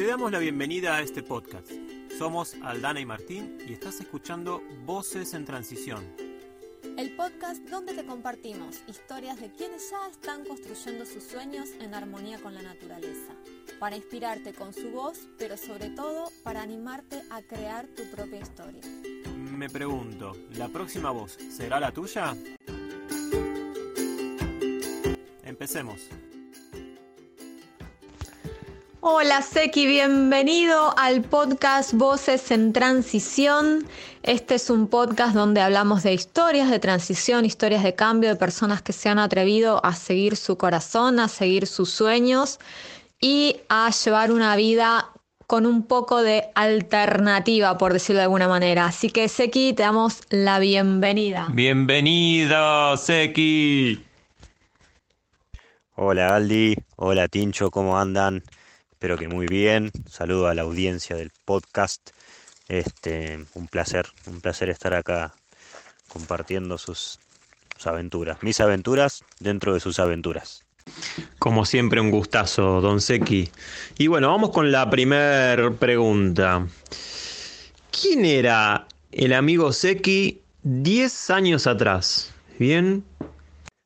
Te damos la bienvenida a este podcast. Somos Aldana y Martín y estás escuchando Voces en Transición. El podcast donde te compartimos historias de quienes ya están construyendo sus sueños en armonía con la naturaleza, para inspirarte con su voz, pero sobre todo para animarte a crear tu propia historia. Me pregunto, ¿la próxima voz será la tuya? Empecemos. Hola Seki, bienvenido al podcast Voces en Transición. Este es un podcast donde hablamos de historias de transición, historias de cambio, de personas que se han atrevido a seguir su corazón, a seguir sus sueños y a llevar una vida con un poco de alternativa, por decirlo de alguna manera. Así que Seki, te damos la bienvenida. Bienvenido, Seki. Hola Aldi, hola Tincho, ¿cómo andan? Espero que muy bien. Saludo a la audiencia del podcast. Este, un placer, un placer estar acá compartiendo sus, sus aventuras, mis aventuras dentro de sus aventuras. Como siempre, un gustazo, Don Seki. Y bueno, vamos con la primera pregunta. ¿Quién era el amigo Seki 10 años atrás? ¿Bien?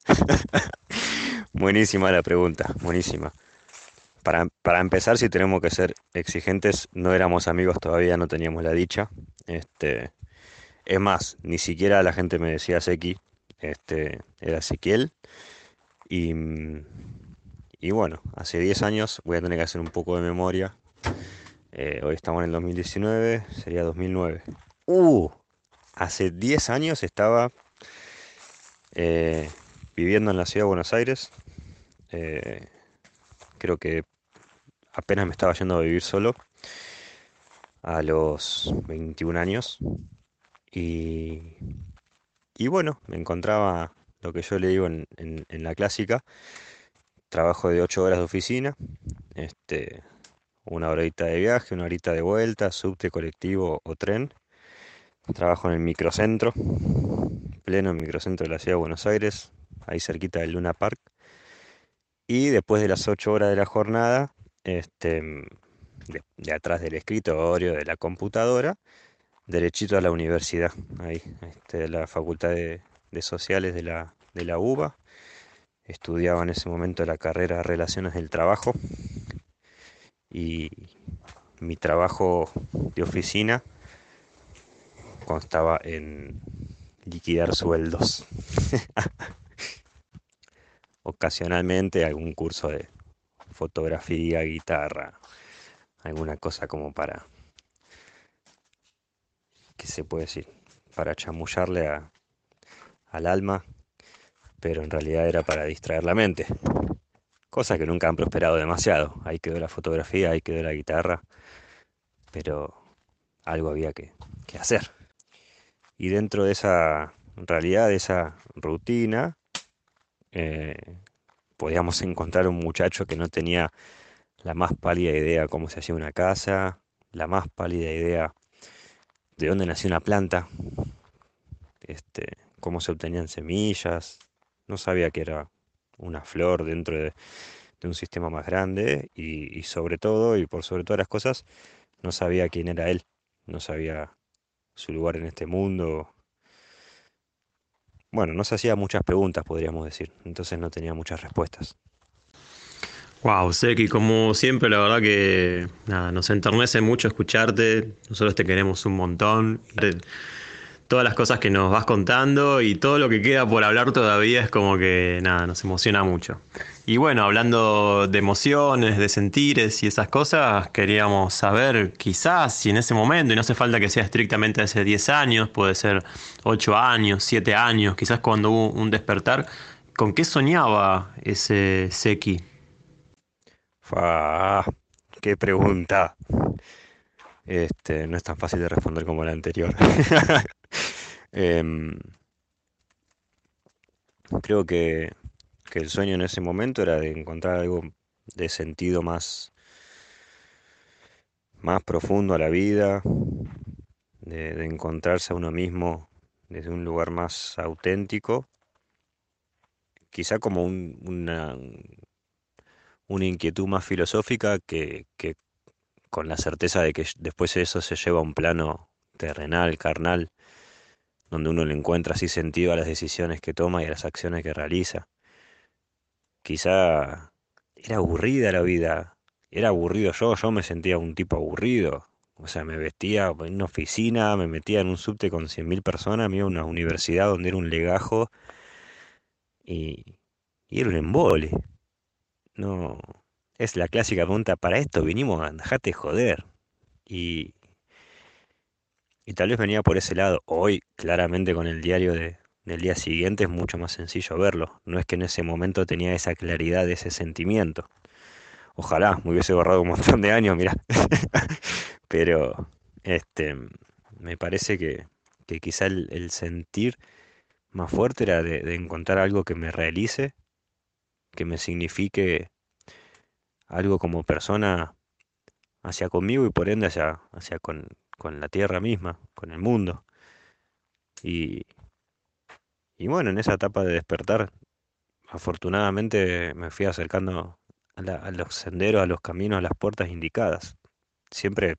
buenísima la pregunta, buenísima. Para, empezar, si tenemos que ser exigentes, no éramos amigos todavía, no teníamos la dicha. Este, es más, ni siquiera la gente me decía Seki, este, era Ezequiel. Y, y bueno, hace 10 años voy a tener que hacer un poco de memoria. Eh, hoy estamos en el 2019, sería 2009. ¡Uh! Hace 10 años estaba eh, viviendo en la ciudad de Buenos Aires. Eh, creo que apenas me estaba yendo a vivir solo a los 21 años. Y, y bueno, me encontraba lo que yo le digo en, la clásica, trabajo de 8 horas de oficina, este, una horita de viaje, una horita de vuelta, subte, colectivo o tren. Trabajo en el microcentro, pleno en microcentro de la ciudad de Buenos Aires, ahí cerquita del Luna Park. Y después de las 8 horas de la jornada, este, de, atrás del escritorio, de la computadora, derechito a la universidad, ahí, este, la Facultad de, Sociales de la, de la UBA. Estudiaba en ese momento la carrera Relaciones del Trabajo y mi trabajo de oficina constaba en liquidar sueldos. Ocasionalmente algún curso de fotografía, guitarra, alguna cosa como para, ¿qué se puede decir? Para chamullarle a, al alma, pero en realidad era para distraer la mente. Cosa que nunca han prosperado demasiado. Ahí quedó la fotografía, ahí quedó la guitarra, pero algo había que, hacer. Y dentro de esa realidad, de esa rutina, eh, podíamos encontrar un muchacho que no tenía la más pálida idea cómo se hacía una casa, la más pálida idea de dónde nació una planta, este, cómo se obtenían semillas, no sabía que era una flor dentro de, un sistema más grande y, sobre todo, y por sobre todas las cosas, no sabía quién era él, no sabía su lugar en este mundo, bueno, no se hacía muchas preguntas, podríamos decir, entonces no tenía muchas respuestas. Wow, Seki, como siempre, la verdad que nada, nos enternece mucho escucharte. Nosotros te queremos un montón. Todas las cosas que nos vas contando y todo lo que queda por hablar todavía es como que nada, nos emociona mucho. Y bueno, hablando de emociones, de sentires y esas cosas, queríamos saber quizás si en ese momento, y no hace falta que sea estrictamente hace 10 años, puede ser 8 años, 7 años, quizás cuando hubo un despertar, ¿con qué soñaba ese Seki? ¡Qué pregunta! Este, no es tan fácil de responder como la anterior. Em, creo que que el sueño en ese momento era de encontrar algo de sentido más, más profundo a la vida, de, encontrarse a uno mismo desde un lugar más auténtico, quizá como una, una inquietud más filosófica que, con la certeza de que después eso se lleva a un plano terrenal, carnal, donde uno le encuentra así sentido a las decisiones que toma y a las acciones que realiza. Quizá era aburrida la vida, era aburrido yo, yo me sentía un tipo aburrido. O sea, me vestía en una oficina, me metía en un subte con 100.000 personas, me iba a una universidad donde era un legajo y, y era un embole. No, es la clásica pregunta, para esto vinimos a dejarte joder. Y, tal vez venía por ese lado. Hoy, claramente con el diario de, del día siguiente, es mucho más sencillo verlo. No es que en ese momento tenía esa claridad, ese sentimiento. Ojalá me hubiese borrado un montón de años, mira. Pero este me parece que, que quizá el, sentir más fuerte era de encontrar algo que me realice, que me signifique algo como persona hacia conmigo y por ende hacia, hacia con, con la tierra misma, con el mundo. Y, y bueno, en esa etapa de despertar, afortunadamente me fui acercando a, los senderos, a los caminos, a las puertas indicadas. Siempre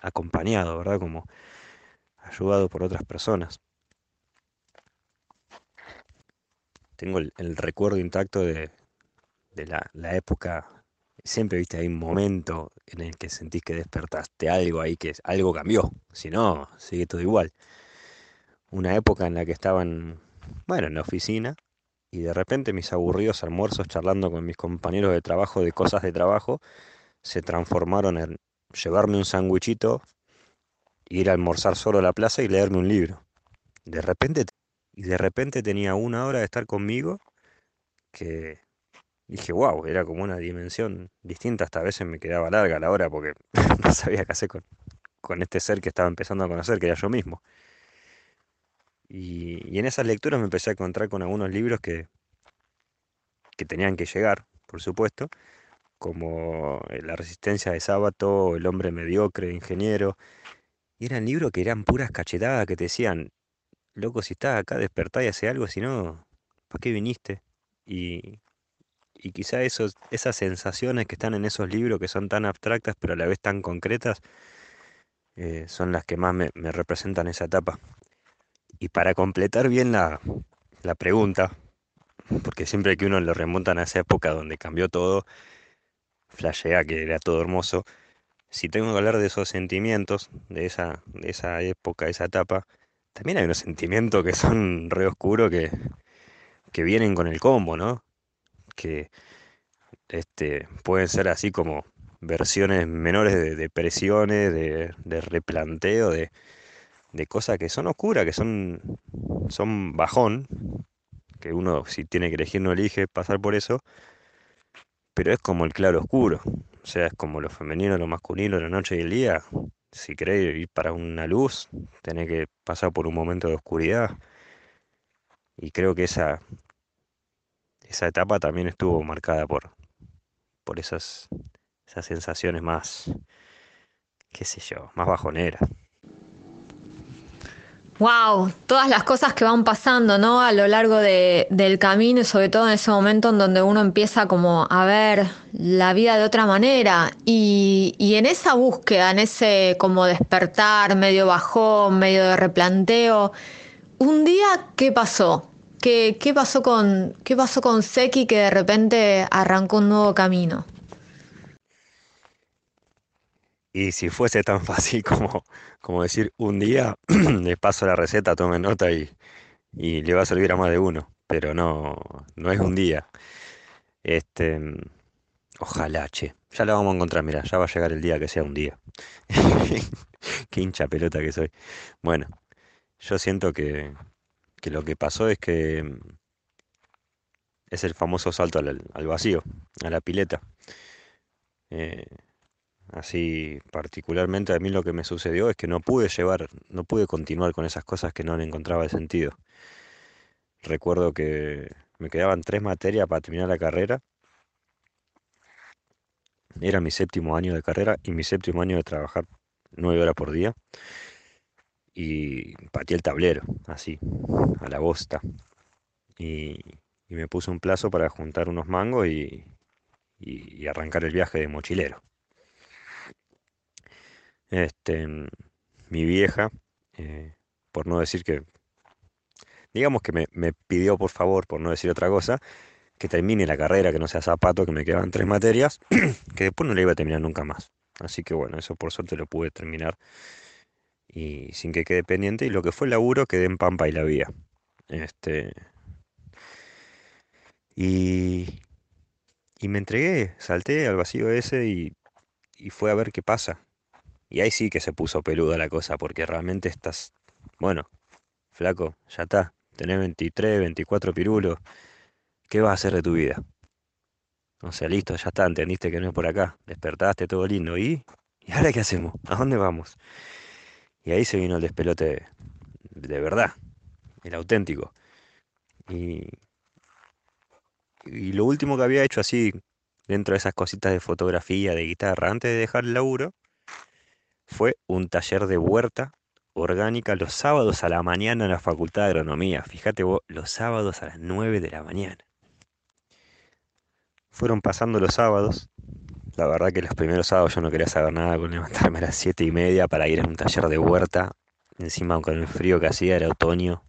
acompañado, ¿verdad? Como ayudado por otras personas. Tengo el, recuerdo intacto de, de la, la, época siempre viste hay un momento en el que sentís que despertaste algo ahí, que algo cambió, si no, sigue todo igual. Una época en la que estaban, bueno, en la oficina y de repente mis aburridos almuerzos charlando con mis compañeros de trabajo de cosas de trabajo se transformaron en llevarme un sándwichito, ir a almorzar solo a la plaza y leerme un libro. De repente, y de repente tenía una hora de estar conmigo que dije, wow, era como una dimensión distinta, hasta a veces me quedaba larga la hora porque no sabía qué hacer con, con este ser que estaba empezando a conocer, que era yo mismo. Y, en esas lecturas me empecé a encontrar con algunos libros que, que tenían que llegar, por supuesto, como eh, La resistencia de Sábato, El hombre mediocre, Ingeniero. Y eran libros que eran puras cachetadas que te decían, loco, si estás acá, despertá y hace algo, si no, ¿para qué viniste? Y, y quizá esos, esas sensaciones que están en esos libros que son tan abstractas pero a la vez tan concretas eh, son las que más me, representan esa etapa. Y para completar bien la, la pregunta, porque siempre que uno lo remontan a esa época donde cambió todo, flashea que era todo hermoso, si tengo que hablar de esos sentimientos, de esa, de esa época, esa etapa, también hay unos sentimientos que son re oscuros que, que vienen con el combo, ¿no? Que este, pueden ser así como versiones menores de depresiones, de, replanteo, de, de, cosas que son oscuras, que son, son bajón, que uno si tiene que elegir no elige pasar por eso, pero es como el claro oscuro, o sea, es como lo femenino, lo masculino, la noche y el día. Si querés ir para una luz, tenés que pasar por un momento de oscuridad. Y creo que esa, esa etapa también estuvo marcada por, por esas, esas sensaciones más, qué sé yo, más bajoneras. Wow, todas las cosas que van pasando, ¿no? A lo largo del camino y sobre todo en ese momento en donde uno empieza como a ver la vida de otra manera y, y en esa búsqueda, en ese como despertar, medio bajón, medio de replanteo, un día, ¿qué pasó? ¿Qué, pasó con, ¿Qué pasó con Seki que de repente arrancó un nuevo camino? Y si fuese tan fácil como, como decir un día, le paso la receta, tome nota y, y, le va a servir a más de uno. Pero no, no es un día. Este, ojalá, che. Ya la vamos a encontrar, mira, ya va a llegar el día que sea un día. Qué hincha pelota que soy. Bueno, yo siento que, que lo que pasó es que mm, es el famoso salto al, vacío, a la pileta. Eh, así, particularmente a mí lo que me sucedió es que no pude llevar, no pude continuar con esas cosas que no le encontraba sentido. Recuerdo que me quedaban tres materias para terminar la carrera. Era mi séptimo año de carrera y mi séptimo año de trabajar nueve horas por día y pateé el tablero, así, a la bosta. Y, me puse un plazo para juntar unos mangos y, y, arrancar el viaje de mochilero. este, mi vieja, eh, por no decir que, digamos que me, me pidió por favor, por no decir otra cosa, que termine la carrera, que no sea zapato, que me quedaban tres materias, que después no la iba a terminar nunca más. Así que bueno, eso por suerte lo pude terminar y sin que quede pendiente. Y lo que fue el laburo quedé en Pampa y la Vía. Este, y, y me entregué, salté al vacío ese y, y fue a ver qué pasa. Y ahí sí que se puso peluda la cosa, porque realmente estás, bueno, flaco, ya está, tenés 23, 24 pirulos, ¿qué vas a hacer de tu vida? O sea, listo, ya está, entendiste que no es por acá, despertaste todo lindo, ¿y? ¿Y ahora qué hacemos? ¿A dónde vamos? Y ahí se vino el despelote de, verdad, el auténtico. Y, y lo último que había hecho así, dentro de esas cositas de fotografía, de guitarra, antes de dejar el laburo, fue un taller de huerta orgánica los sábados a la mañana en la Facultad de Agronomía. Fíjate vos, los sábados a las 9 de la mañana. Fueron pasando los sábados. La verdad que los primeros sábados yo no quería saber nada con levantarme a las 7 y media para ir a un taller de huerta. Encima con el frío que hacía era otoño.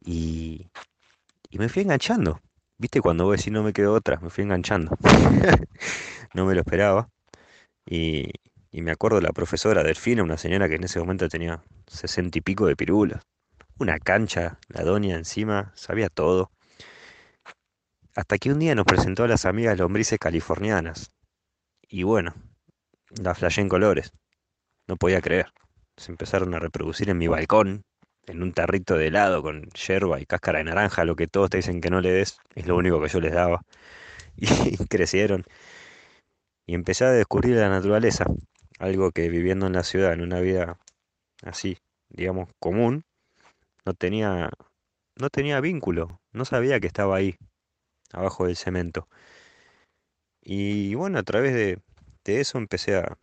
Y, y me fui enganchando. Viste, cuando vos decís no me quedo otra, me fui enganchando. no me lo esperaba. Y, y me acuerdo la profesora Delfina, una señora que en ese momento tenía sesenta y pico de pirulas. Una cancha, la doña encima, sabía todo. Hasta que un día nos presentó a las amigas lombrices californianas. Y bueno, la flashé en colores. No podía creer. Se empezaron a reproducir en mi balcón, en un tarrito de helado con yerba y cáscara de naranja, lo que todos te dicen que no le des, es lo único que yo les daba. Y crecieron. Y empecé a descubrir la naturaleza, algo que viviendo en la ciudad, en una vida así, digamos, común, no tenía, no tenía vínculo, no sabía que estaba ahí, abajo del cemento. Y bueno, a través de, de eso empecé a,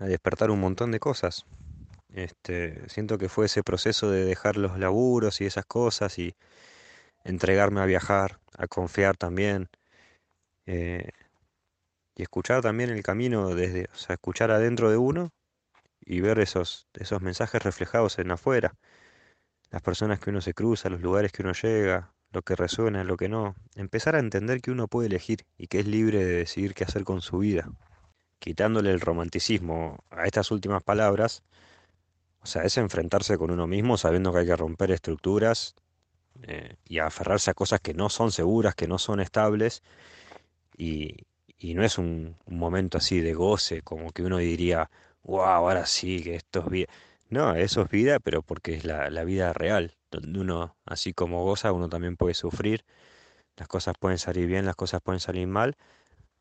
a despertar un montón de cosas. Este, siento que fue ese proceso de dejar los laburos y esas cosas y entregarme a viajar, a confiar también. eh, y escuchar también el camino desde, o sea, escuchar adentro de uno y ver esos, esos mensajes reflejados en afuera, las personas que uno se cruza, los lugares que uno llega, lo que resuena, lo que no, empezar a entender que uno puede elegir y que es libre de decidir qué hacer con su vida, quitándole el romanticismo a estas últimas palabras, o sea, es enfrentarse con uno mismo sabiendo que hay que romper estructuras eh, y aferrarse a cosas que no son seguras, que no son estables y, y no es un, momento así de goce, como que uno diría, wow, ahora sí, que esto es vida. No, eso es vida, pero porque es la, la vida real, donde uno, así como goza, uno también puede sufrir, las cosas pueden salir bien, las cosas pueden salir mal,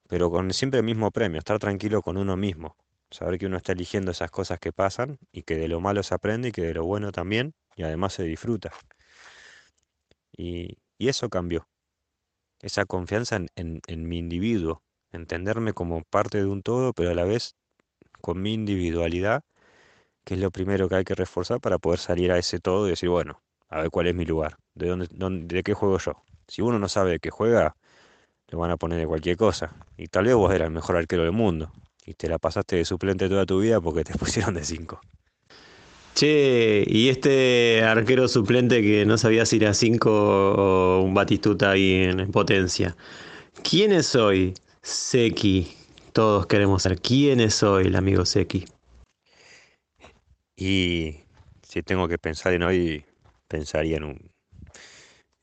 pero con siempre el mismo premio, estar tranquilo con uno mismo, saber que uno está eligiendo esas cosas que pasan y que de lo malo se aprende y que de lo bueno también, y además se disfruta. Y, y eso cambió, esa confianza en, en en mi individuo, entenderme como parte de un todo, pero a la vez con mi individualidad, que es lo primero que hay que reforzar para poder salir a ese todo y decir, bueno, a ver cuál es mi lugar, de dónde, dónde- de qué juego yo. Si uno no sabe de qué juega, lo van a poner de cualquier cosa. Y tal vez vos eras el mejor arquero del mundo y te la pasaste de suplente toda tu vida porque te pusieron de 5. Che, y este arquero suplente que no sabía si era 5 o un Batistuta ahí en potencia. ¿Quién es hoy Seki? Todos queremos saber quién es hoy el amigo Seki. Y si tengo que pensar en hoy, pensaría en un,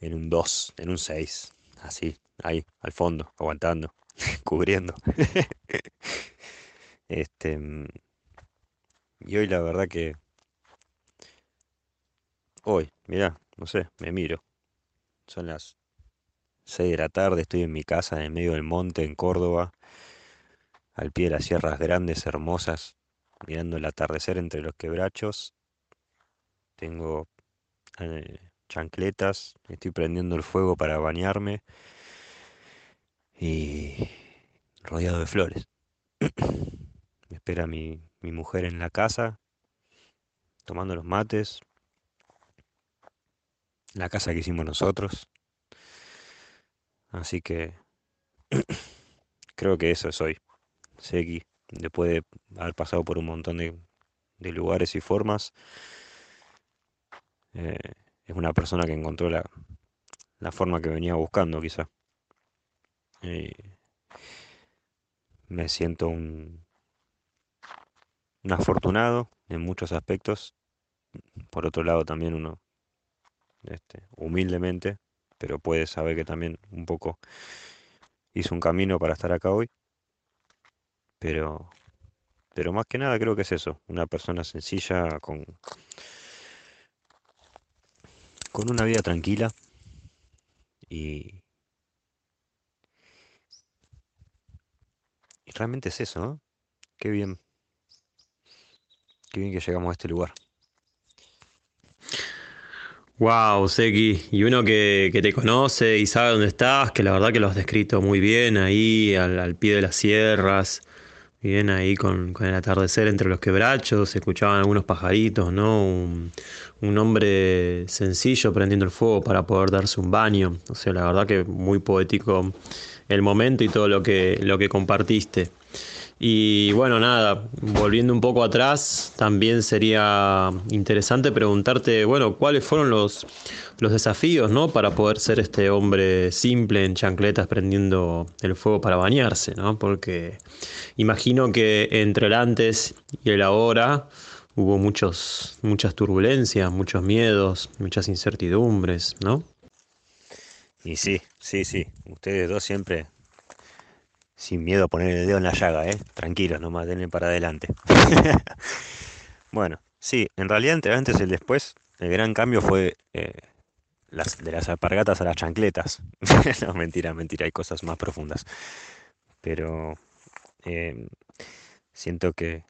en un 2, en un 6, así, ahí, al fondo, aguantando, cubriendo. Este, y hoy la verdad que, hoy, mirá, no sé, me miro. Son las 6 de la tarde, estoy en mi casa en el medio del monte en Córdoba, al pie de las sierras grandes, hermosas, mirando el atardecer entre los quebrachos. Tengo eh, chancletas, estoy prendiendo el fuego para bañarme y rodeado de flores. Me espera mi, mi mujer en la casa, tomando los mates, la casa que hicimos nosotros. Así que creo que eso es hoy. Seki, después de haber pasado por un montón de, lugares y formas, eh, es una persona que encontró la, forma que venía buscando quizá. me siento un, un afortunado en muchos aspectos. Por otro lado, también uno, este, humildemente, pero puede saber que también un poco hizo un camino para estar acá hoy. Pero, pero más que nada creo que es eso, una persona sencilla con, con una vida tranquila y, y realmente es eso, ¿no? Qué bien. Qué bien que llegamos a este lugar. Wow, Seki, y uno que, te conoce y sabe dónde estás, que la verdad que lo has descrito muy bien ahí, al, pie de las sierras, bien ahí con, el atardecer entre los quebrachos, se escuchaban algunos pajaritos, ¿no? Un, un, hombre sencillo prendiendo el fuego para poder darse un baño, o sea, la verdad que muy poético el momento y todo lo que, lo que compartiste. Y bueno, nada, volviendo un poco atrás, también sería interesante preguntarte, bueno, ¿cuáles fueron los, los desafíos, ¿no? Para poder ser este hombre simple en chancletas prendiendo el fuego para bañarse, ¿no? Porque imagino que entre el antes y el ahora hubo muchos, muchas turbulencias, muchos miedos, muchas incertidumbres, ¿no? Y sí, sí, sí, ustedes dos siempre sin miedo a poner el dedo en la llaga, ¿eh? Tranquilos, nomás denle para adelante. bueno, sí, en realidad entre antes y el después, el gran cambio fue eh, de las alpargatas a las chancletas. no, mentira, mentira, hay cosas más profundas. Pero em, siento que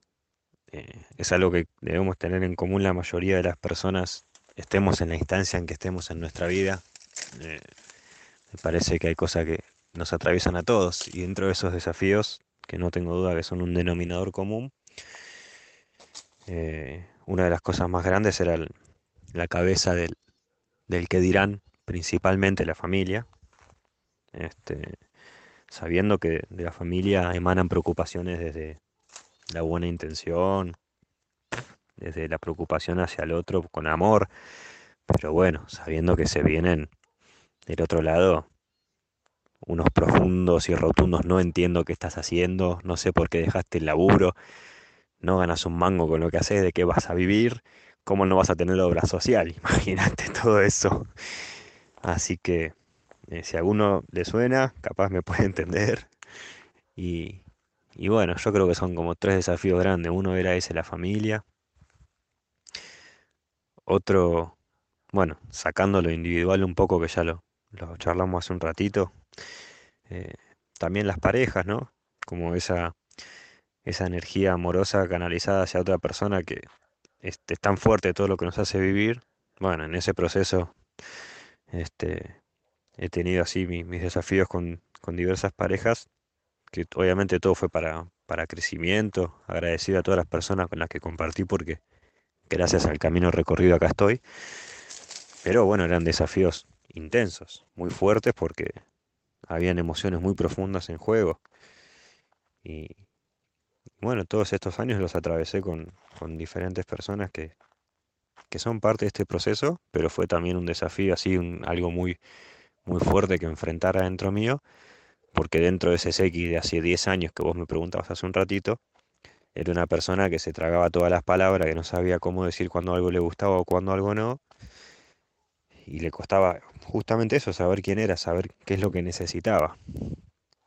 eh, es algo que debemos tener en común la mayoría de las personas, estemos en la instancia en que estemos en nuestra vida. Eh, me parece que hay cosas que nos atraviesan a todos y dentro de esos desafíos, que no tengo duda que son un denominador común, eh, una de las cosas más grandes era la cabeza del, del, que dirán, principalmente la familia, este, sabiendo que de la familia emanan preocupaciones desde la buena intención, desde la preocupación hacia el otro con amor, pero bueno, sabiendo que se vienen del otro lado unos profundos y rotundos no entiendo qué estás haciendo, no sé por qué dejaste el laburo, no ganas un mango con lo que haces, de qué vas a vivir, cómo no vas a tener obra social, imagínate todo eso. Así que eh, si a alguno le suena, capaz me puede entender. Y, y bueno, yo creo que son como tres desafíos grandes. Uno era ese, la familia. Otro, bueno, sacando lo individual un poco, que ya lo, lo charlamos hace un ratito, eh, también las parejas, ¿no? Como esa, esa energía amorosa canalizada hacia otra persona que este, es tan fuerte todo lo que nos hace vivir. Bueno, en ese proceso este, he tenido así mis, desafíos con, con, diversas parejas, que obviamente todo fue para, para crecimiento, agradecido a todas las personas con las que compartí porque gracias al camino recorrido acá estoy. Pero bueno, eran desafíos intensos, muy fuertes porque habían emociones muy profundas en juego. Y bueno, todos estos años los atravesé con, diferentes personas que, son parte de este proceso, pero fue también un desafío, así, un, algo muy, muy fuerte que enfrentar adentro mío, porque dentro de ese X de hace 10 años que vos me preguntabas hace un ratito, era una persona que se tragaba todas las palabras, que no sabía cómo decir cuando algo le gustaba o cuando algo no, y le costaba justamente eso, saber quién era, saber qué es lo que necesitaba.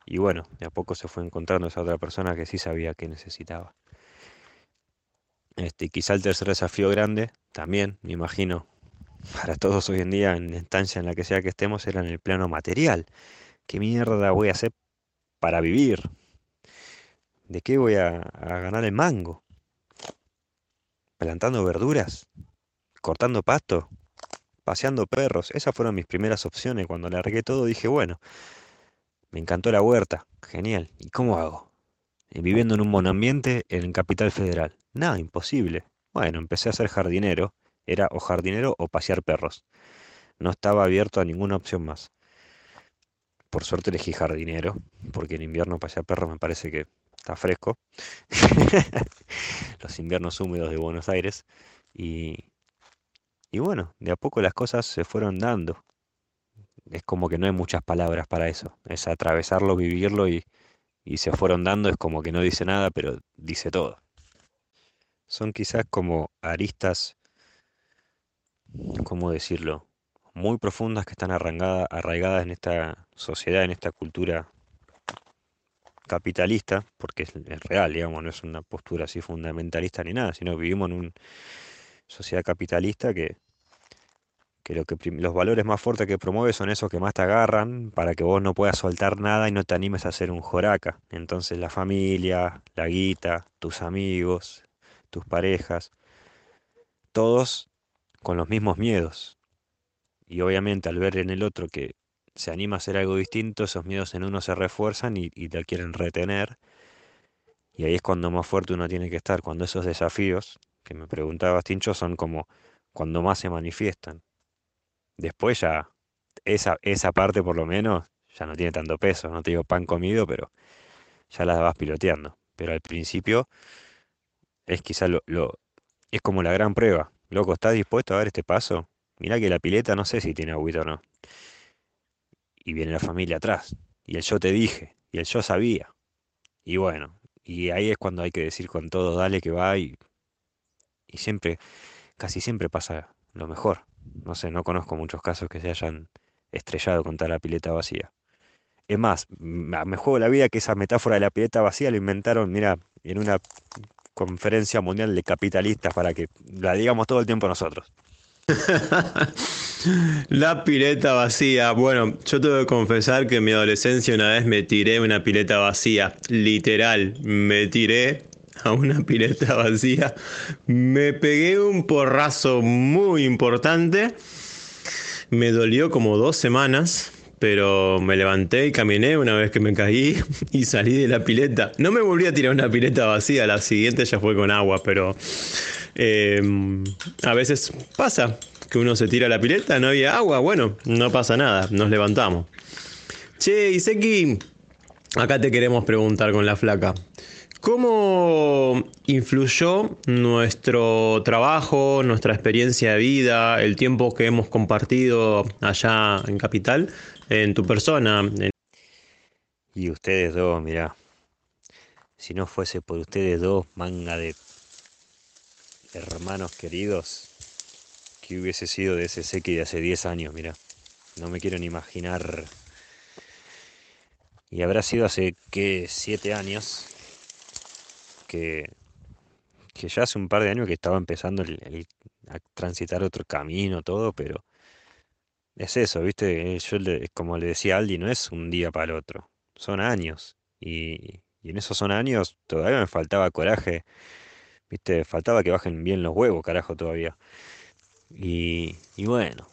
Y bueno, de a poco se fue encontrando esa otra persona que sí sabía qué necesitaba. Este, quizá el tercer desafío grande, también, me imagino, para todos hoy en día, en la instancia en la que sea que estemos, era en el plano material. ¿Qué mierda voy a hacer para vivir? ¿De qué voy a, a ganar el mango? ¿Plantando verduras? ¿Cortando pasto? Paseando perros. Esas fueron mis primeras opciones. Cuando largué todo dije, bueno, me encantó la huerta. Genial. ¿Y cómo hago? Viviendo en un buen ambiente en Capital Federal. Nada, imposible. Bueno, empecé a ser jardinero. Era o jardinero o pasear perros. No estaba abierto a ninguna opción más. Por suerte elegí jardinero, porque en invierno pasear perros me parece que está fresco. Los inviernos húmedos de Buenos Aires. Y, y bueno, de a poco las cosas se fueron dando. Es como que no hay muchas palabras para eso. Es atravesarlo, vivirlo y, y se fueron dando. Es como que no dice nada, pero dice todo. Son quizás como aristas, ¿cómo decirlo? Muy profundas que están arraigadas, en esta sociedad, en esta cultura capitalista, porque es real, digamos, no es una postura así fundamentalista ni nada, sino vivimos en una sociedad capitalista que, que, los valores más fuertes que promueve son esos que más te agarran para que vos no puedas soltar nada y no te animes a hacer un joraca. Entonces la familia, la guita, tus amigos, tus parejas, todos con los mismos miedos. Y obviamente al ver en el otro que se anima a hacer algo distinto, esos miedos en uno se refuerzan y, y te quieren retener. Y ahí es cuando más fuerte uno tiene que estar, cuando esos desafíos que me preguntabas, Tincho, son como cuando más se manifiestan. Después ya, esa, esa parte por lo menos, ya no tiene tanto peso, no te digo pan comido, pero ya la vas piloteando. Pero al principio es quizá lo, lo- es como la gran prueba. Loco, ¿estás dispuesto a dar este paso? Mirá que la pileta no sé si tiene agüita o no. Y viene la familia atrás. Y el yo te dije. Y el yo sabía. Y bueno, y ahí es cuando hay que decir con todo, dale que va. Y, y siempre, casi siempre pasa lo mejor. No sé, no conozco muchos casos que se hayan estrellado contra la pileta vacía. Es más, me juego la vida que esa metáfora de la pileta vacía lo inventaron, mira, en una conferencia mundial de capitalistas para que la digamos todo el tiempo nosotros. La pileta vacía. Bueno, yo tengo que confesar que en mi adolescencia una vez me tiré una pileta vacía. Literal, me tiré a una pileta vacía. Me pegué un porrazo muy importante. Me dolió como dos semanas, pero me levanté y caminé una vez que me caí y salí de la pileta. No me volví a tirar una pileta vacía, la siguiente ya fue con agua, pero eh, a veces pasa que uno se tira la pileta, no había agua, bueno, no pasa nada, nos levantamos. Che, Iseki, acá te queremos preguntar con la flaca. ¿Cómo influyó nuestro trabajo, nuestra experiencia de vida, el tiempo que hemos compartido allá en Capital, en tu persona? Y ustedes dos, mirá, si no fuese por ustedes dos, manga de hermanos queridos, que hubiese sido de ese seque de hace 10 años, mirá. No me quiero ni imaginar. Y habrá sido hace, ¿qué? 7 años que, que ya hace un par de años que estaba empezando a transitar otro camino, todo, pero es eso, ¿viste? Eh, Yo como le decía a Aldi, no es un día para el otro, son años. Y, y en esos son años todavía me faltaba coraje, ¿viste? Faltaba que bajen bien los huevos, carajo, todavía. Y, y bueno,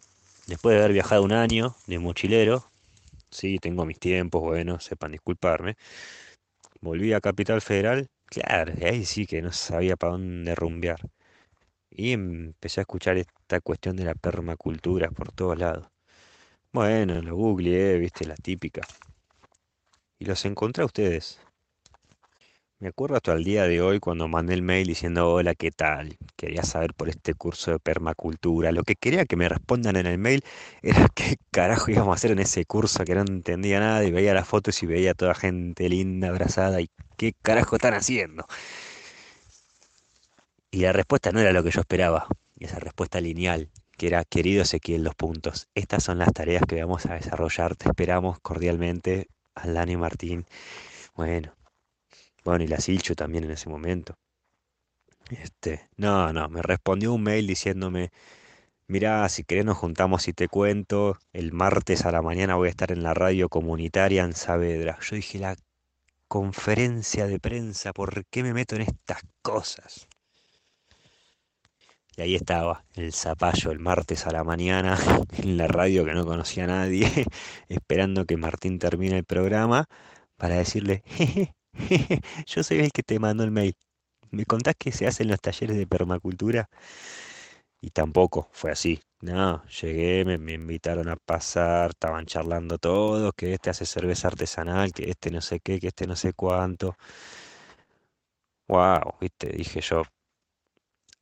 después de haber viajado un año de mochilero, sí, tengo mis tiempos, bueno, sepan disculparme, volví a Capital Federal, claro, ahí sí que no sabía para dónde rumbear. Y empecé a escuchar esta cuestión de la permacultura por todos lados. Bueno, lo googleé, viste, la típica. Y los encontré a ustedes. Me acuerdo hasta el día de hoy cuando mandé el mail diciendo, hola, ¿qué tal? Quería saber por este curso de permacultura. Lo que quería que me respondan en el mail era qué carajo íbamos a hacer en ese curso, que no entendía nada y veía las fotos y veía toda gente linda, abrazada y qué carajo están haciendo. Y la respuesta no era lo que yo esperaba, esa respuesta lineal, que era, querido Ezequiel, dos puntos. Estas son las tareas que vamos a desarrollar. Te esperamos cordialmente, Alani Martín. Bueno, bueno, y la Silchu también en ese momento. Este, no, no, me respondió un mail diciéndome, mirá, si querés nos juntamos y te cuento, el martes a la mañana voy a estar en la radio comunitaria en Saavedra. Yo dije, la conferencia de prensa, ¿por qué me meto en estas cosas? Y ahí estaba, el zapallo el martes a la mañana en la radio que no conocía a nadie, esperando que Martín termine el programa para decirle, jeje, yo soy el que te mandó el mail. ¿Me contás qué se hace en los talleres de permacultura? Y tampoco fue así. No, llegué, me, invitaron a pasar, estaban charlando todos, que este hace cerveza artesanal, que este no sé qué, que este no sé cuánto. wow, viste, dije yo,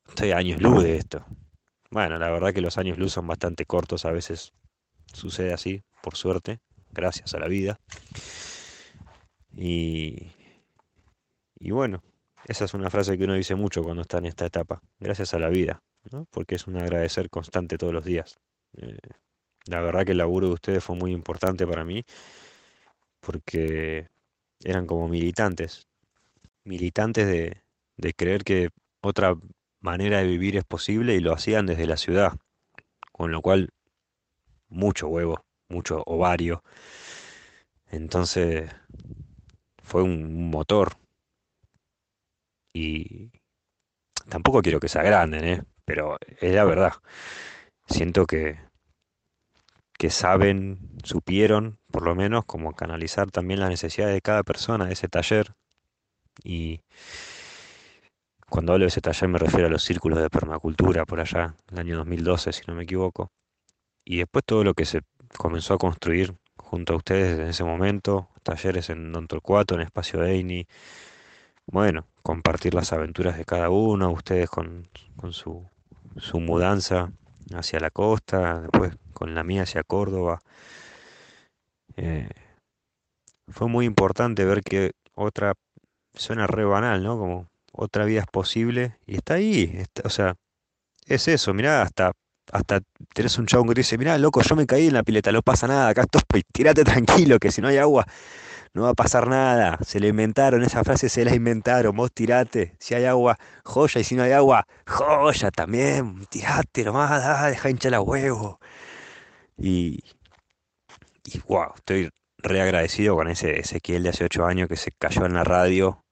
estoy años luz de esto. Bueno, la verdad que los años luz son bastante cortos, a veces sucede así, por suerte, gracias a la vida. Y, y bueno, esa es una frase que uno dice mucho cuando está en esta etapa, gracias a la vida, ¿no? porque es un agradecer constante todos los días. Eh, la verdad que el laburo de ustedes fue muy importante para mí, porque eran como militantes, militantes de, de creer que otra manera de vivir es posible y lo hacían desde la ciudad, con lo cual mucho huevo, mucho ovario. Entonces fue un motor. Y tampoco quiero que se agranden, ¿eh? pero es la verdad. Siento que, que saben, supieron, por lo menos, como canalizar también las necesidades de cada persona de ese taller. Y cuando hablo de ese taller me refiero a los círculos de permacultura por allá, el año 2012, si no me equivoco. Y después todo lo que se comenzó a construir junto a ustedes en ese momento, talleres en Don Torcuato, en Espacio Eini, bueno, compartir las aventuras de cada uno, ustedes con, su, su mudanza hacia la costa, después con la mía hacia Córdoba. Eh, fue muy importante ver que otra, suena re banal, ¿no? Como otra vida es posible y está ahí, o sea, es eso, mirá, hasta hasta tenés un chabón que te dice, mirá, loco, yo me caí en la pileta, no pasa nada, acá estoy, tirate tranquilo, que si no hay agua, no va a pasar nada. Se le inventaron, esa frase se la inventaron, vos tirate, si hay agua, joya, y si no hay agua, joya también, tirate nomás, da, deja hinchar la huevo. Y, y wow, estoy reagradecido con ese Ezequiel de hace ocho años que se cayó en la radio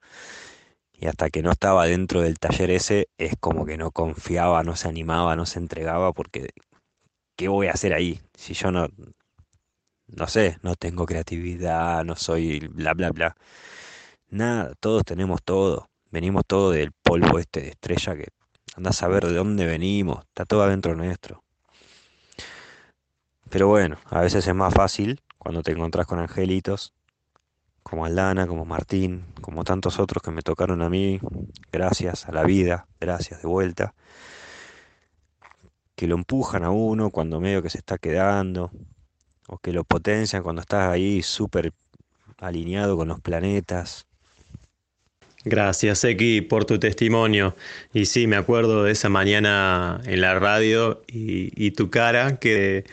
y hasta que no estaba dentro del taller ese, es como que no confiaba, no se animaba, no se entregaba, porque ¿qué voy a hacer ahí? Si yo no, no sé, no tengo creatividad, no soy bla, bla, bla. Nada, todos tenemos todo. Venimos todo del polvo este de estrella que anda a saber de dónde venimos, está todo adentro nuestro. Pero bueno, a veces es más fácil cuando te encontrás con angelitos como Aldana, como Martín, como tantos otros que me tocaron a mí, gracias a la vida, gracias de vuelta, que lo empujan a uno cuando medio que se está quedando, o que lo potencian cuando estás ahí súper alineado con los planetas. Gracias, Eki, por tu testimonio. Y sí, me acuerdo de esa mañana en la radio y, y tu cara que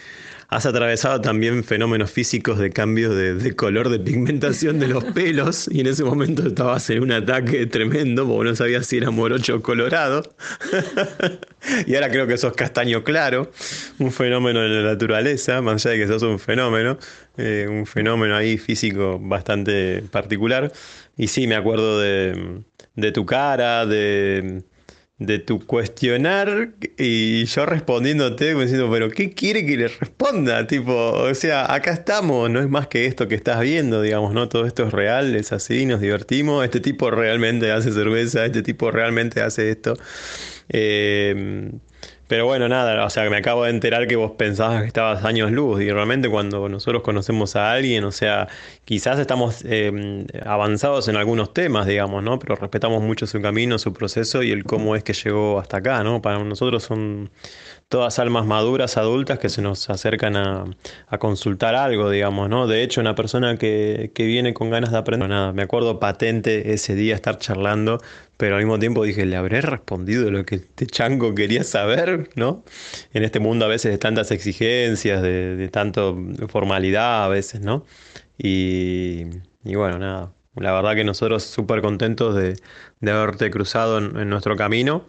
Has atravesado también fenómenos físicos de cambio de, color, de pigmentación de los pelos, y en ese momento estabas en un ataque tremendo, porque no sabías si era morocho o colorado. y ahora creo que sos castaño claro, un fenómeno de la naturaleza, más allá de que sos un fenómeno, eh, un fenómeno ahí físico bastante particular. Y sí, me acuerdo de, de tu cara, de de tu cuestionar y yo respondiéndote diciendo, pero ¿qué quiere que le responda? Tipo, o sea, acá estamos, no es más que esto que estás viendo, digamos, ¿no? Todo esto es real, es así, nos divertimos, este tipo realmente hace cerveza, este tipo realmente hace esto. Eh, pero bueno, nada, o sea, me acabo de enterar que vos pensabas que estabas años luz y realmente cuando nosotros conocemos a alguien, o sea, quizás estamos em, avanzados en algunos temas, digamos, ¿no? Pero respetamos mucho su camino, su proceso y el cómo es que llegó hasta acá, ¿no? Para nosotros son todas almas maduras, adultas, que se nos acercan a, consultar algo, digamos, ¿no? De hecho, una persona que, que viene con ganas de aprender, nada, me acuerdo patente ese día estar charlando pero al mismo tiempo dije, ¿le habré respondido lo que este chango quería saber? ¿No? En este mundo a veces de tantas exigencias, de, de tanto formalidad a veces, ¿no? Y, bueno, nada, la verdad que nosotros súper contentos de, haberte cruzado en, nuestro camino.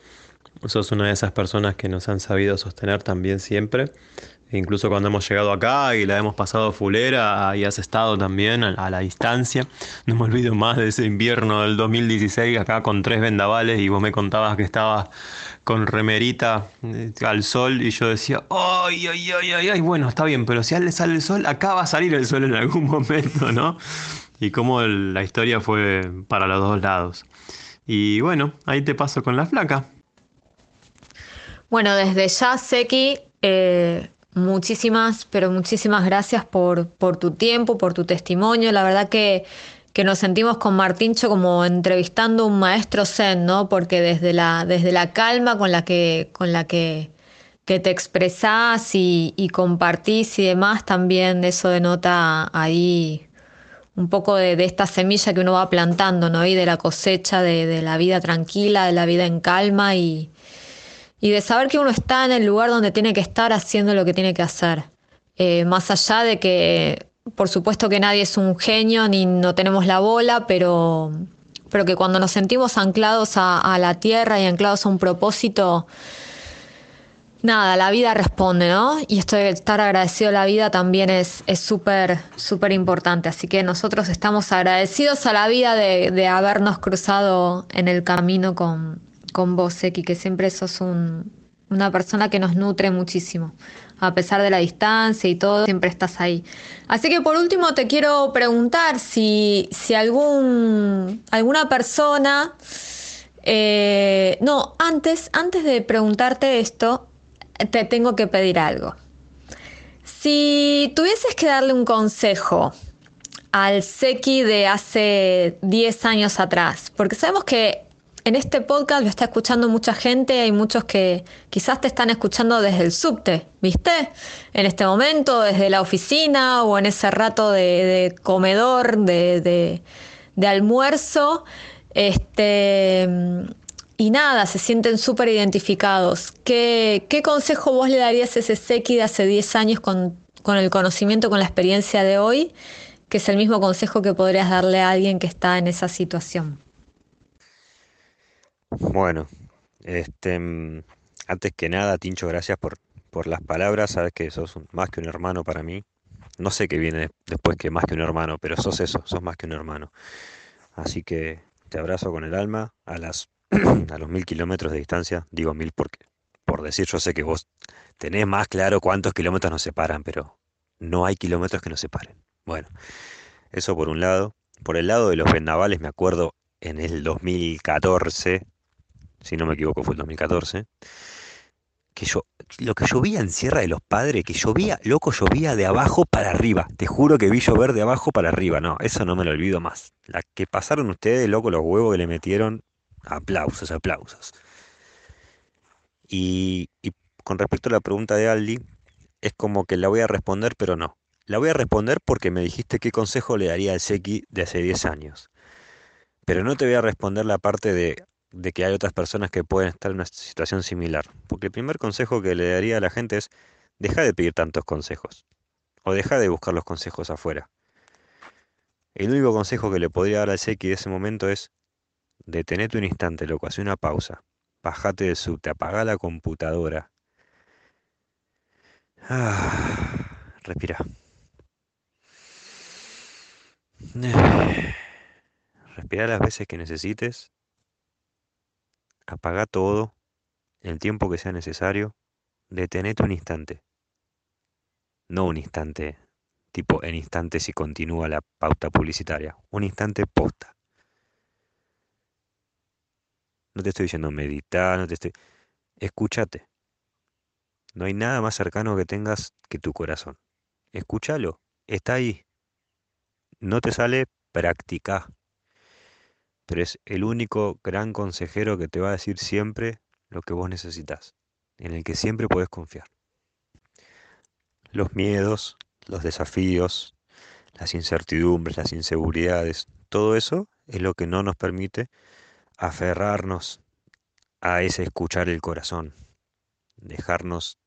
Sos una de esas personas que nos han sabido sostener también siempre. Incluso cuando hemos llegado acá y la hemos pasado fulera y has estado también a, la distancia. No me olvido más de ese invierno del 2016 acá con tres vendavales y vos me contabas que estabas con remerita eh, al sol y yo decía, ay, ay, ay, ay, bueno, está bien, pero si le sale el sol, acá va a salir el sol en algún momento, ¿no? Y cómo la historia fue para los dos lados. Y bueno, ahí te paso con la flaca. Bueno, desde ya, Seki, eh, Muchísimas, pero muchísimas gracias por, por tu tiempo, por tu testimonio. La verdad que, que nos sentimos con Martincho como entrevistando un maestro zen, ¿no? Porque desde la, desde la calma con la que, con la que, que te expresás y, y, compartís y demás, también eso denota ahí un poco de, de, esta semilla que uno va plantando, ¿no? Y de la cosecha de, de la vida tranquila, de la vida en calma y, y de saber que uno está en el lugar donde tiene que estar haciendo lo que tiene que hacer. Eh, más allá de que por supuesto que nadie es un genio ni no tenemos la bola, pero, pero que cuando nos sentimos anclados a, la tierra y anclados a un propósito, nada, la vida responde, ¿no? Y esto de estar agradecido a la vida también es súper, súper importante. Así que nosotros estamos agradecidos a la vida de, de habernos cruzado en el camino con, con vos, Eki, que siempre sos un, una persona que nos nutre muchísimo. A pesar de la distancia y todo, siempre estás ahí. Así que por último te quiero preguntar si, si algún, alguna persona... Eh, no, antes, antes de preguntarte esto, te tengo que pedir algo. Si tuvieses que darle un consejo al Seki de hace 10 años atrás, porque sabemos que en este podcast lo está escuchando mucha gente, hay muchos que quizás te están escuchando desde el subte, ¿viste? En este momento, desde la oficina o en ese rato de, comedor, de, de, de, almuerzo. Este, y nada, se sienten súper identificados. ¿Qué, ¿Qué, consejo vos le darías a ese Seki de hace 10 años con el conocimiento, con la experiencia de hoy? Que es el mismo consejo que podrías darle a alguien que está en esa situación. Bueno, este, mm, antes que nada, Tincho, gracias por, por las palabras. Sabes que sos más que un hermano para mí. No sé qué viene después que más que un hermano, pero sos eso, sos más que un hermano. Así que te abrazo con el alma a las a los mil kilómetros de distancia. Digo mil porque por decir yo sé que vos tenés más claro cuántos kilómetros nos separan, pero no hay kilómetros que nos separen. Bueno, eso por un lado. Por el lado de los vendavales me acuerdo en el 2014 si no me equivoco fue el 2014, que yo, lo que llovía en Sierra de los Padres, que llovía, loco, llovía de abajo para arriba. Te juro que vi llover de abajo para arriba. No, eso no me lo olvido más. La que pasaron ustedes, loco, los huevos que le metieron, aplausos, aplausos. Y, con respecto a la pregunta de Aldi, es como que la voy a responder, pero no. La voy a responder porque me dijiste qué consejo le daría al Seki de hace 10 años. Pero no te voy a responder la parte de de que hay otras personas que pueden estar en una situación similar. Porque el primer consejo que le daría a la gente es, deja de pedir tantos consejos. O deja de buscar los consejos afuera. El único consejo que le podría dar al Seki de ese momento es, detenete un instante, loco, hace una pausa. Bajate del subte, apaga la computadora. Ah, respira. Respira las veces que necesites apaga todo, el tiempo que sea necesario, detenete un instante. No un instante, tipo en instante si continúa la pauta publicitaria, un instante posta. No te estoy diciendo meditar, no te estoy... Escúchate. No hay nada más cercano que tengas que tu corazón. Escúchalo, está ahí. No te sale, practica pero es el único gran consejero que te va a decir siempre lo que vos necesitas, en el que siempre puedes confiar. Los miedos, los desafíos, las incertidumbres, las inseguridades, todo eso es lo que no nos permite aferrarnos a ese escuchar el corazón, dejarnos,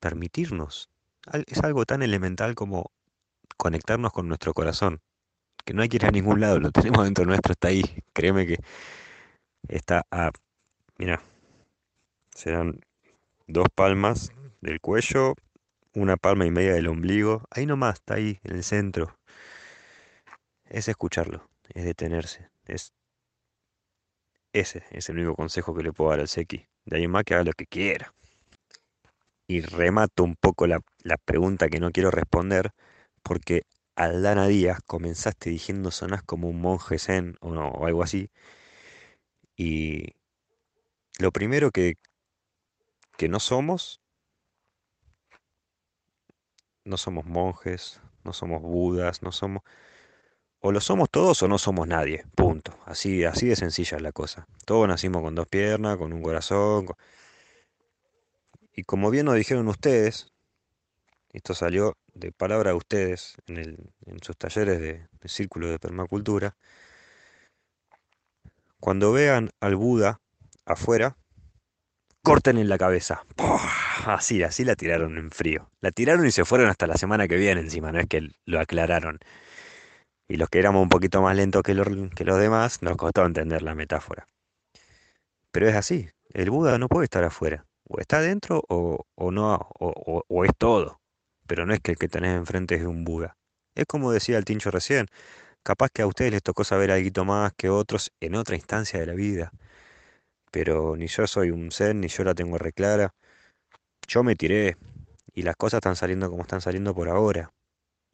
permitirnos. Es algo tan elemental como conectarnos con nuestro corazón que no hay que ir a ningún lado, lo tenemos dentro nuestro, está ahí. Créeme que está a, mira, serán dos palmas del cuello, una palma y media del ombligo, ahí nomás, está ahí, en el centro. Es escucharlo, es detenerse, es ese es el único consejo que le puedo dar al Seki. De ahí más que haga lo que quiera. Y remato un poco la, la pregunta que no quiero responder, porque Aldana Díaz, comenzaste diciendo sonás como un monje zen o, no, algo así. Y lo primero que, que no somos, no somos monjes, no somos budas, no somos... o lo somos todos o no somos nadie, punto. Así, así de sencilla es la cosa. Todos nacimos con dos piernas, con un corazón. Y como bien nos dijeron ustedes, esto salió de palabra de ustedes en, el, en sus talleres de, círculo de permacultura, cuando vean al Buda afuera, corten en la cabeza. Así, así la tiraron en frío. La tiraron y se fueron hasta la semana que viene encima, no es que lo aclararon. Y los que éramos un poquito más lentos que los, demás, nos costó entender la metáfora. Pero es así, el Buda no puede estar afuera. O está adentro o, no, o, es todo. Pero no es que el que tenés enfrente es un Buda. Es como decía el Tincho recién, capaz que a ustedes les tocó saber algo más que otros en otra instancia de la vida pero ni yo soy un zen, ni yo la tengo reclara. Yo me tiré y las cosas están saliendo como están saliendo por ahora.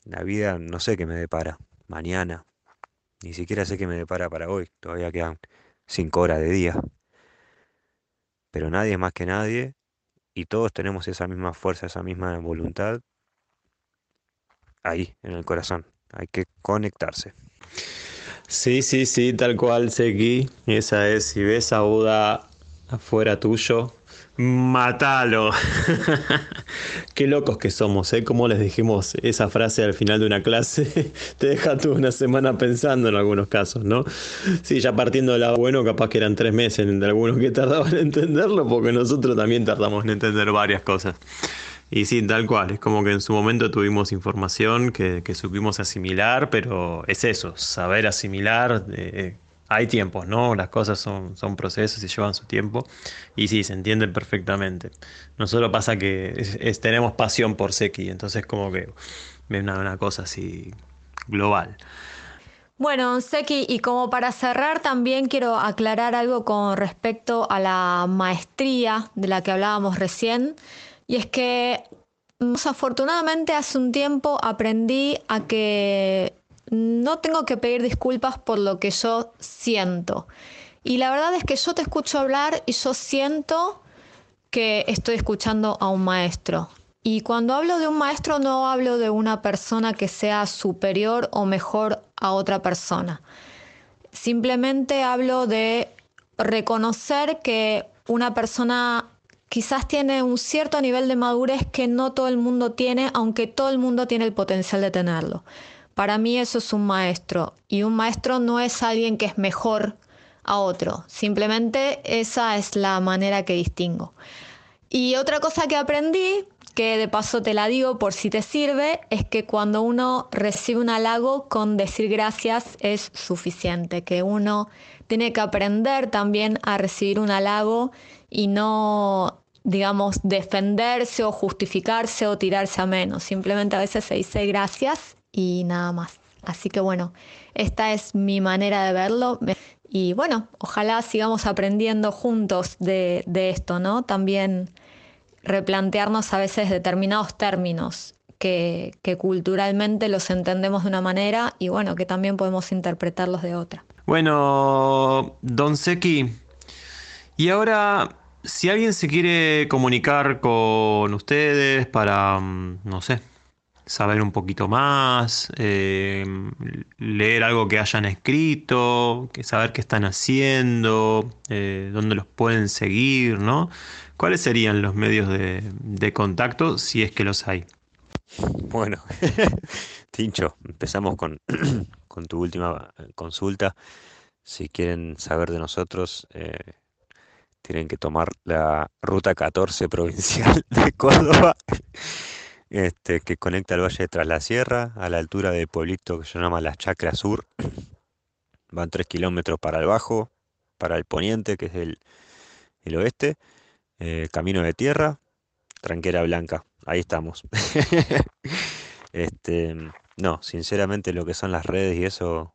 La vida no sé qué me depara. Mañana. Ni siquiera sé qué me depara para hoy. Todavía quedan cinco horas de día. Pero nadie es más que nadie y todos tenemos esa misma fuerza, esa misma voluntad ahí, en el corazón. Hay que conectarse. Sí, sí, sí, tal cual, Seki. Esa es, si ves a Buda afuera tuyo, matalo. Qué locos que somos, ¿eh? Como les dijimos esa frase al final de una clase, te deja tú una semana pensando en algunos casos, ¿no? Sí, ya partiendo de lado bueno, capaz que eran tres meses en algunos que tardaban en entenderlo, porque nosotros también tardamos en entender varias cosas. Y sí, tal cual, es como que en su momento tuvimos información que, supimos asimilar, pero es eso, saber asimilar, eh, hay tiempos, ¿no? Las cosas son, son procesos y llevan su tiempo, y sí, se entienden perfectamente. No solo pasa que es, tenemos pasión por Seki, entonces como que es una, una cosa así global. Bueno, Seki, y como para cerrar también quiero aclarar algo con respecto a la maestría de la que hablábamos recién. Y es que desafortunadamente hace un tiempo aprendí a que no tengo que pedir disculpas por lo que yo siento. Y la verdad es que yo te escucho hablar y yo siento que estoy escuchando a un maestro. Y cuando hablo de un maestro no hablo de una persona que sea superior o mejor a otra persona. Simplemente hablo de reconocer que una persona quizás tiene un cierto nivel de madurez que no todo el mundo tiene, aunque todo el mundo tiene el potencial de tenerlo. Para mí eso es un maestro y un maestro no es alguien que es mejor a otro, simplemente esa es la manera que distingo. Y otra cosa que aprendí, que de paso te la digo por si te sirve, es que cuando uno recibe un halago con decir gracias es suficiente, que uno tiene que aprender también a recibir un halago y no, digamos, defenderse o justificarse o tirarse a menos. Simplemente a veces se dice gracias y nada más. Así que bueno, esta es mi manera de verlo. Y bueno, ojalá sigamos aprendiendo juntos de, esto, ¿no? También replantearnos a veces determinados términos que, que, culturalmente los entendemos de una manera y bueno, que también podemos interpretarlos de otra. Bueno, Don Seki, y ahora, si alguien se quiere comunicar con ustedes para, mm, no sé, saber un poquito más, eh, leer algo que hayan escrito, saber qué están haciendo, eh, dónde los pueden seguir, ¿no? ¿Cuáles serían los medios de, de contacto si es que los hay? Bueno, Tincho, empezamos con, con tu última consulta. Si quieren saber de nosotros, eh, tienen que tomar la ruta 14 provincial de Córdoba, este, que conecta el valle de Tras la Sierra a la altura del pueblito que se llama Las Chacras Sur. Van 3 kilómetros para el bajo, para el poniente, que es el, el oeste. Eh, camino de tierra, tranquera blanca. Ahí estamos. este, no, sinceramente lo que son las redes y eso,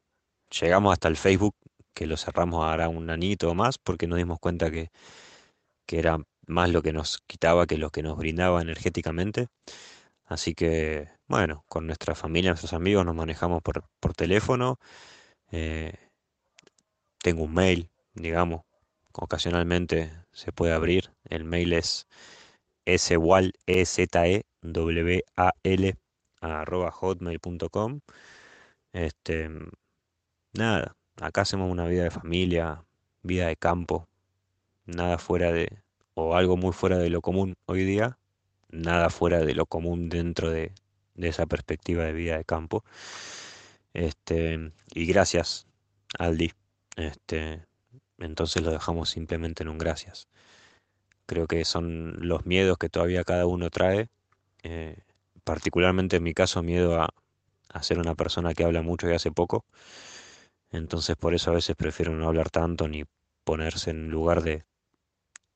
llegamos hasta el Facebook que lo cerramos ahora un anito o más porque nos dimos cuenta que, que era más lo que nos quitaba que lo que nos brindaba energéticamente. Así que, bueno, con nuestra familia, nuestros amigos nos manejamos por, por teléfono. Eh, tengo un mail, digamos, ocasionalmente se puede abrir. El mail es swal, e z e w a l arroba hotmail.com. Este, nada, acá hacemos una vida de familia, vida de campo, nada fuera de, o algo muy fuera de lo común hoy día, nada fuera de lo común dentro de, de esa perspectiva de vida de campo. Este, y gracias, Aldi. Este, entonces lo dejamos simplemente en un gracias. Creo que son los miedos que todavía cada uno trae, eh, particularmente en mi caso miedo a, a ser una persona que habla mucho y hace poco. Entonces por eso a veces prefiero no hablar tanto ni ponerse en lugar de,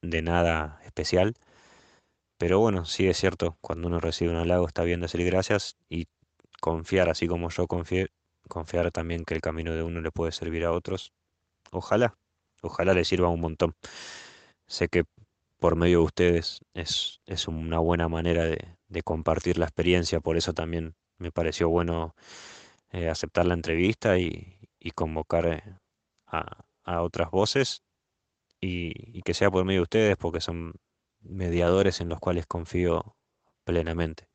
de nada especial. Pero bueno, sí es cierto, cuando uno recibe un halago está bien decir gracias y confiar, así como yo confié, confiar también que el camino de uno le puede servir a otros. Ojalá, ojalá le sirva un montón. Sé que por medio de ustedes es, es una buena manera de, compartir la experiencia, por eso también me pareció bueno eh, aceptar la entrevista y, y convocar eh, a, a, otras voces y, que sea por medio de ustedes, porque son mediadores en los cuales confío plenamente.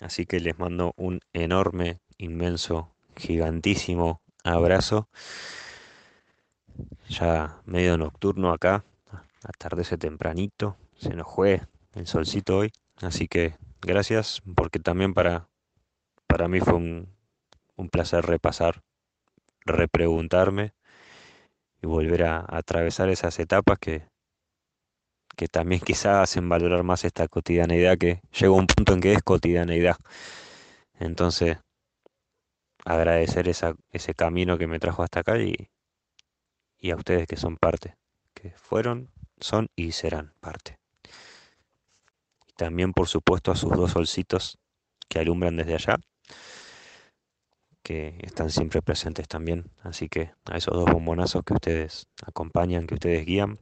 Así que les mando un enorme, inmenso, gigantísimo abrazo. Ya medio nocturno acá, atardece tempranito, se nos fue el solcito hoy. Así que gracias, porque también para, para mí fue un, un placer repasar, repreguntarme y volver a, atravesar esas etapas que, que también quizás hacen valorar más esta cotidianeidad que llega un punto en que es cotidianeidad. Entonces, agradecer esa, ese camino que me trajo hasta acá y, y a ustedes que son parte, que fueron, son y serán parte. Y también, por supuesto, a sus dos solcitos que alumbran desde allá, que están siempre presentes también. Así que a esos dos bombonazos que ustedes acompañan, que ustedes guían,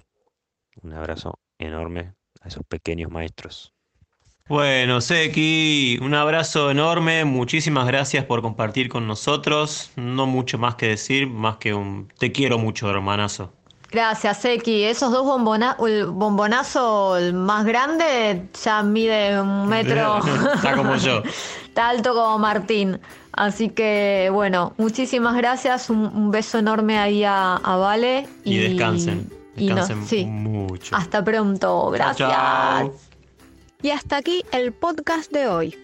un abrazo enorme a esos pequeños maestros. Bueno, Seki, un abrazo enorme, muchísimas gracias por compartir con nosotros. No mucho más que decir, más que un te quiero mucho, hermanazo. Gracias, Seki. Esos dos bombonazos, el bombonazo el más grande ya mide un metro. Está como yo. Está alto como Martín. Así que, bueno, muchísimas gracias. Un, un beso enorme ahí a, a Vale. Y, y descansen. Descansen no, sí. mucho. Hasta pronto. Gracias. Chao, chao. Y hasta aquí el podcast de hoy.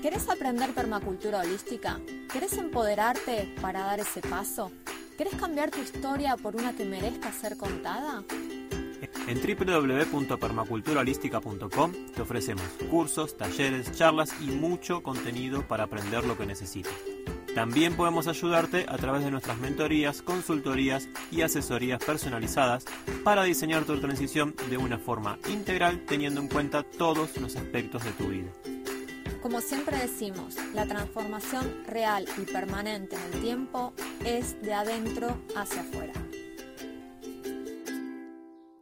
¿Querés aprender permacultura holística? ¿Querés empoderarte para dar ese paso? ¿Querés cambiar tu historia por una que merezca ser contada? En www.permaculturaholística.com te ofrecemos cursos, talleres, charlas y mucho contenido para aprender lo que necesites. También podemos ayudarte a través de nuestras mentorías, consultorías y asesorías personalizadas para diseñar tu transición de una forma integral teniendo en cuenta todos los aspectos de tu vida. Como siempre decimos, la transformación real y permanente en el tiempo es de adentro hacia afuera.